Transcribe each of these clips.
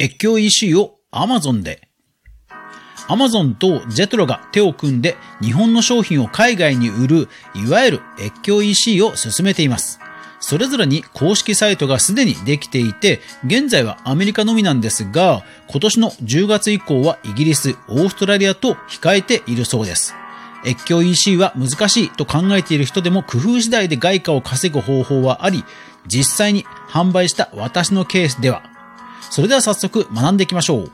越境 EC を Amazon で。Amazon とジェトロが手を組んで日本の商品を海外に売る、いわゆる越境 EC を進めています。それぞれに公式サイトがすでにできていて、現在はアメリカのみなんですが、今年の10月以降はイギリス、オーストラリアと控えているそうです。越境 EC は難しいと考えている人でも工夫次第で外貨を稼ぐ方法はあり、実際に販売した私のケースでは、それでは早速学んでいきましょう。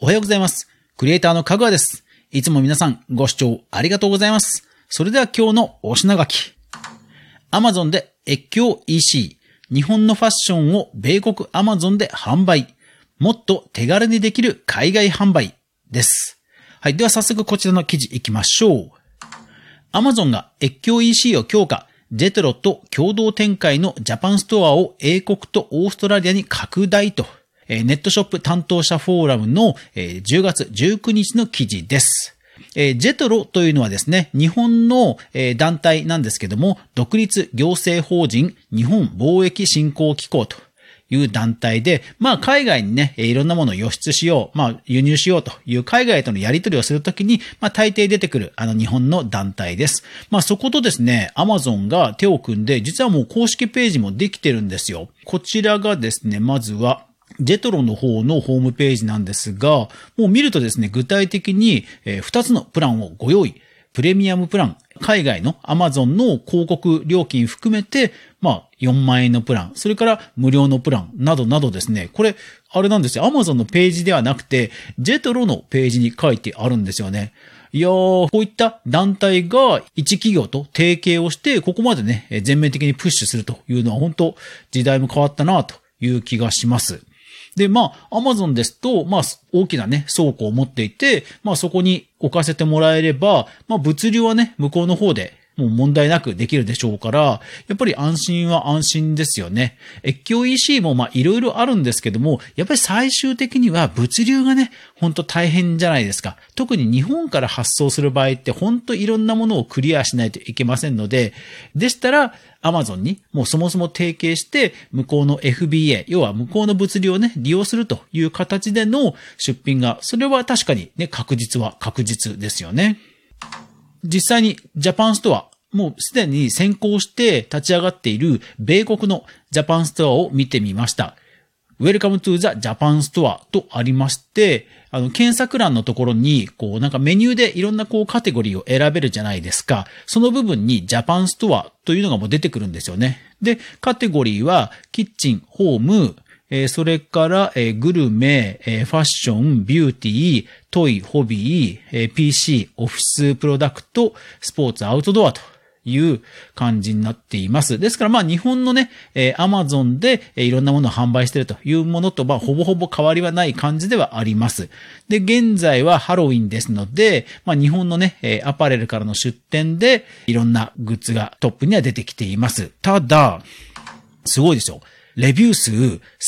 おはようございます。クリエイターのかぐわです。いつも皆さんご視聴ありがとうございます。それでは今日のお品書き。Amazon で越境 EC、日本のファッションを米国 Amazon で販売、もっと手軽にできる海外販売です。はい。では早速こちらの記事行きましょう。Amazon が越境 EC を強化、ジェトロと共同展開のジャパンストアを英国とオーストラリアに拡大と、ネットショップ担当者フォーラムの10月19日の記事です。ジェトロというのはですね、日本の、団体なんですけども、独立行政法人日本貿易振興機構という団体で、まあ海外にね、いろんなものを輸出しよう、まあ輸入しようという海外とのやり取りをするときに、まあ大抵出てくるあの日本の団体です。まあそことですね、アマゾンが手を組んで、実はもう公式ページもできてるんですよ。こちらがですね、まずは、ジェトロの方のホームページなんですが、もう見るとですね、具体的に2つのプランをご用意。プレミアムプラン、海外の Amazon の広告料金含めて、まあ、4万円のプラン、それから無料のプランなどなどですね、これ、あれなんですよ。Amazon のページではなくて、ジェトロのページに書いてあるんですよね。いやー、こういった団体が一企業と提携をして、ここまでね、全面的にプッシュするというのは本当時代も変わったなという気がします。で、まあ、アマゾンですと、まあ、大きなね、倉庫を持っていて、まあ、そこに置かせてもらえれば、まあ、物流はね、向こうの方でもう問題なくできるでしょうから、やっぱり安心は安心ですよね。越境 EC もまあいろいろあるんですけども、やっぱり最終的には物流がね、ほんと大変じゃないですか。特に日本から発送する場合ってほんといろんなものをクリアしないといけませんので、でしたら、アマゾンにもうそもそも提携して、向こうの FBA、要は向こうの物流をね、利用するという形での出品が、それは確かにね、確実は確実ですよね。実際にジャパンストア、もうすでに先行して立ち上がっている米国のジャパンストアを見てみました。Welcome to the Japan Store とありまして、あの、検索欄のところに、こう、なんかメニューでいろんなこうカテゴリーを選べるじゃないですか。その部分に Japan Store というのがもう出てくるんですよね。で、カテゴリーは、キッチン、ホーム、えー、それから、えー、グルメ、えー、ファッション、ビューティー、トイ、ホビー、え PC、オフィスプロダクト、スポーツ、アウトドアという感じになっています。ですからまあ日本のね、えー、Amazon で、えー、いろんなものを販売しているというものとまあほぼほぼ変わりはない感じではあります。で、現在はハロウィンですので、まあ日本のね、えー、アパレルからの出店でいろんなグッズがトップには出てきています。ただ、すごいですよ。レビュー数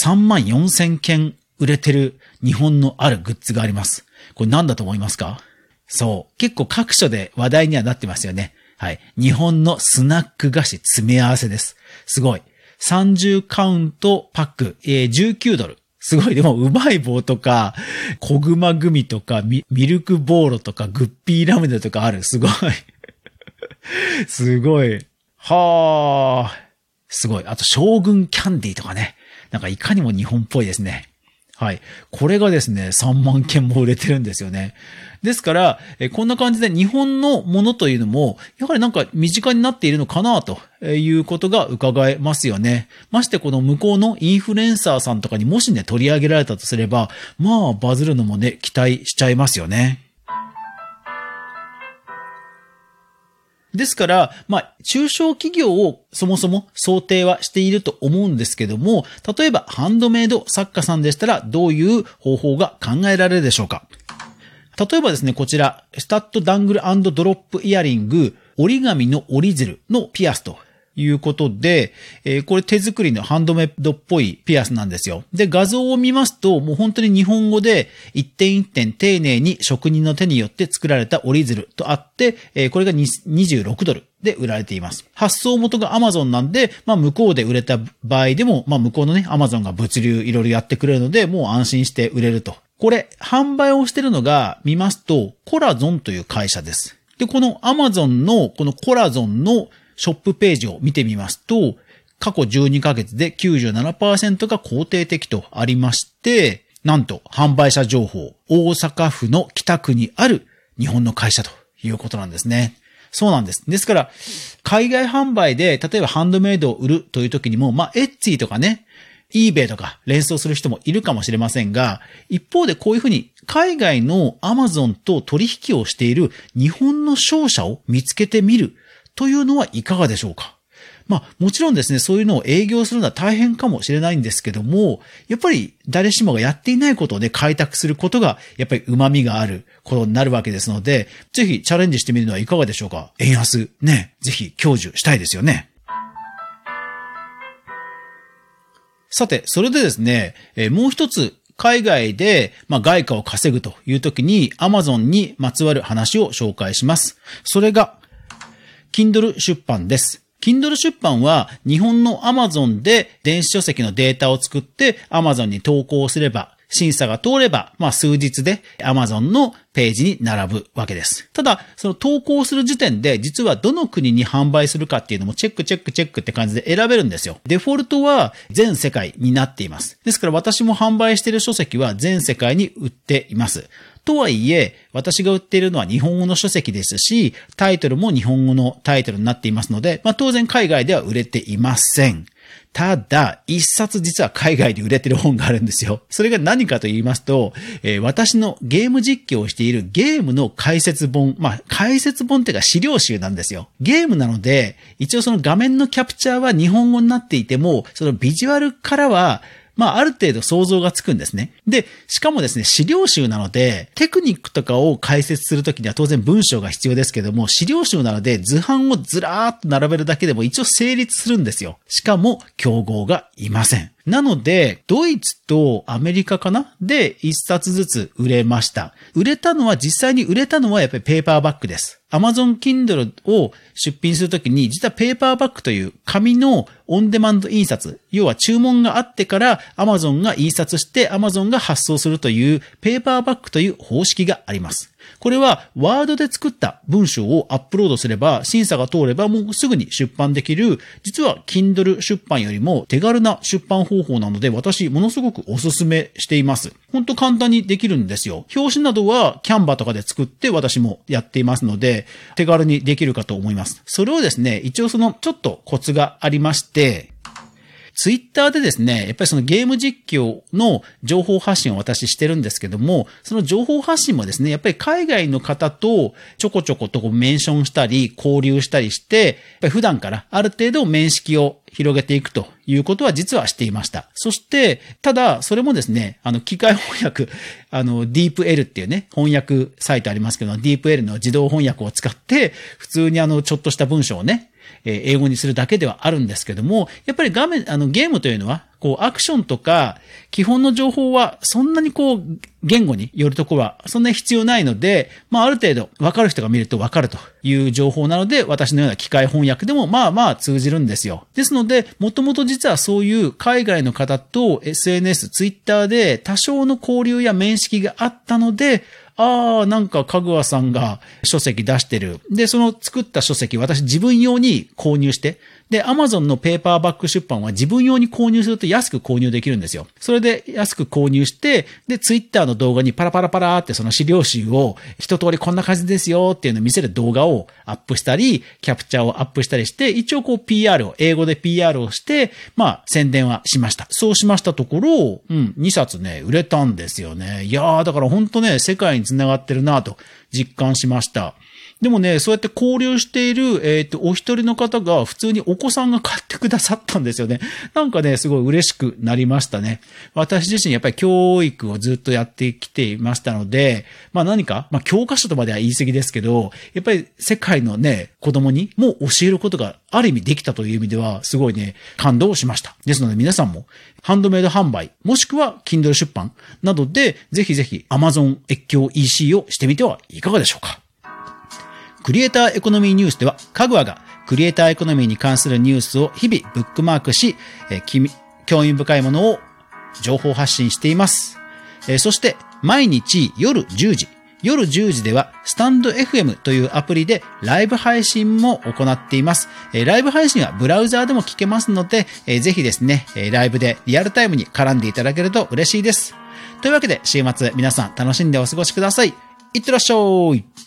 3万4千件売れてる日本のあるグッズがあります。これ何だと思いますか？そう。結構各所で話題にはなってますよね。はい。日本のスナック菓子詰め合わせです。すごい。30カウントパック、えー、19ドル。すごい。でも、うまい棒とか、小熊グミとかミ、ミルクボーロとか、グッピーラムネとかある。すごい。すごい。はあ。すごい。あと、将軍キャンディーとかね。なんかいかにも日本っぽいですね。はい。これがですね、3万件も売れてるんですよね。ですから、えこんな感じで日本のものというのも、やはりなんか身近になっているのかなということが伺えますよね。ましてこの向こうのインフルエンサーさんとかにもしね、取り上げられたとすれば、まあバズるのもね、期待しちゃいますよね。ですから、まあ、中小企業をそもそも想定はしていると思うんですけども、例えばハンドメイド作家さんでしたらどういう方法が考えられるでしょうか？例えばですね、こちら、スタッドダングルドロップイヤリング、折り紙の折り鶴のピアスと。いうことで、えー、これ手作りのハンドメイドっぽいピアスなんですよ。で、画像を見ますと、もう本当に日本語で一点一点丁寧に職人の手によって作られた折り鶴とあって、えー、これが26ドル。で売られています。発送元が Amazon なんで、まあ向こうで売れた場合でも、まあ向こうのね、Amazon が物流いろいろやってくれるので、もう安心して売れると。これ、販売をしてるのが、見ますと、コラゾンという会社です。で、この Amazon のこのコラゾンのショップページを見てみますと、過去12ヶ月で97%が肯定的とありまして、なんと販売者情報、大阪府の北区にある日本の会社ということなんですね。そうなんです。ですから、海外販売で、例えばハンドメイドを売るという時にも、まあ、エッツィとかね、eBay とか連想する人もいるかもしれませんが、一方でこういうふうに海外の Amazon と取引をしている日本の商社を見つけてみるというのはいかがでしょうか？まあ、もちろんですね、そういうのを営業するのは大変かもしれないんですけども、やっぱり誰しもがやっていないことをね、開拓することが、やっぱり旨味があることになるわけですので、ぜひチャレンジしてみるのはいかがでしょうか？円安、ね、ぜひ享受したいですよね。さて、それでですね、えもう一つ海外で、まあ、外貨を稼ぐという時に Amazon にまつわる話を紹介します。それが、Kindle 出版です。Kindle 出版は日本の Amazon で電子書籍のデータを作って Amazon に投稿すれば審査が通れば、まあ数日で Amazon のページに並ぶわけです。ただ、その投稿する時点で実はどの国に販売するかっていうのもチェックチェックチェックって感じで選べるんですよ。デフォルトは全世界になっています。ですから私も販売している書籍は全世界に売っています。とはいえ、私が売っているのは日本語の書籍ですし、タイトルも日本語のタイトルになっていますので、まあ当然海外では売れていません。ただ、一冊実は海外で売れてる本があるんですよ。それが何かと言いますと、えー、私のゲーム実況をしているゲームの解説本、まあ、解説本っていうか資料集なんですよ。ゲームなので、一応その画面のキャプチャーは日本語になっていても、そのビジュアルからはまあ、ある程度想像がつくんですね。で、しかもですね、資料集なので、テクニックとかを解説するときには当然文章が必要ですけども、資料集なので図版をずらーっと並べるだけでも一応成立するんですよ。しかも、競合がいません。なので、ドイツとアメリカかな？で一冊ずつ売れました。売れたのは、実際に売れたのはやっぱりペーパーバッグです。Amazon Kindle を出品するときに、実はペーパーバックという紙のオンデマンド印刷、要は注文があってから Amazon が印刷して Amazon が発送するというペーパーバックという方式があります。これは、ワードで作った文章をアップロードすれば、審査が通ればもうすぐに出版できる、実は Kindle 出版よりも手軽な出版方法なので、私、ものすごくお勧めしています。ほんと簡単にできるんですよ。表紙などは Canva とかで作って私もやっていますので、手軽にできるかと思います。それをですね、一応そのちょっとコツがありまして、ツイッターでですね、やっぱりそのゲーム実況の情報発信を私してるんですけども、その情報発信もですね、やっぱり海外の方とちょこちょことメンションしたり、交流したりして、やっぱり普段からある程度面識を広げていくということは実はしていました。そして、ただ、それもですね、あの、機械翻訳、あの、DeepL っていうね、翻訳サイトありますけど、DeepL の自動翻訳を使って、普通にあの、ちょっとした文章をね、え英語にするだけではあるんですけども、やっぱり画面、あの、ゲームというのは、こう、アクションとか、基本の情報は、そんなにこう、言語によるところは、そんなに必要ないので、まあ、ある程度、わかる人が見るとわかるという情報なので、私のような機械翻訳でも、まあまあ通じるんですよ。ですので、もともと実はそういう海外の方と SNS、Twitter で多少の交流や面識があったので、ああ、なんか、かぐわさんが書籍出してる。で、その作った書籍、私自分用に購入して、で、アマゾンのペーパーバック出版は自分用に購入すると安く購入できるんですよ。それで安く購入して、で、ツイッターの動画にパラパラパラってその資料集を一通りこんな感じですよっていうのを見せる動画をアップしたり、キャプチャーをアップしたりして、一応こう PR を、英語で PR をして、まあ宣伝はしました。そうしましたところ、うん、2冊ね、売れたんですよね。いやー、だからほんとね、世界に繋がってるなと実感しました。でもね、そうやって交流している、えっ、と、お一人の方が普通にお子さんが買ってくださったんですよね。なんかね、すごい嬉しくなりましたね。私自身やっぱり教育をずっとやってきていましたので、まあ何か、まあ教科書とまでは言い過ぎですけど、やっぱり世界のね、子供にも教えることがある意味できたという意味では、すごいね、感動しました。ですので皆さんも、ハンドメイド販売、もしくは Kindle 出版などで、ぜひぜひ Amazon 越境 EC をしてみてはいかがでしょうか。クリエイターエコノミーニュースでは、かぐわがクリエイターエコノミーに関するニュースを日々ブックマークし、えー、興味深いものを情報発信しています。えー、そして、毎日夜10時、夜10時では、スタンド FM というアプリでライブ配信も行っています。ライブ配信はブラウザーでも聞けますので、ぜひですね、ライブでリアルタイムに絡んでいただけると嬉しいです。というわけで、週末皆さん楽しんでお過ごしください。いってらっしゃい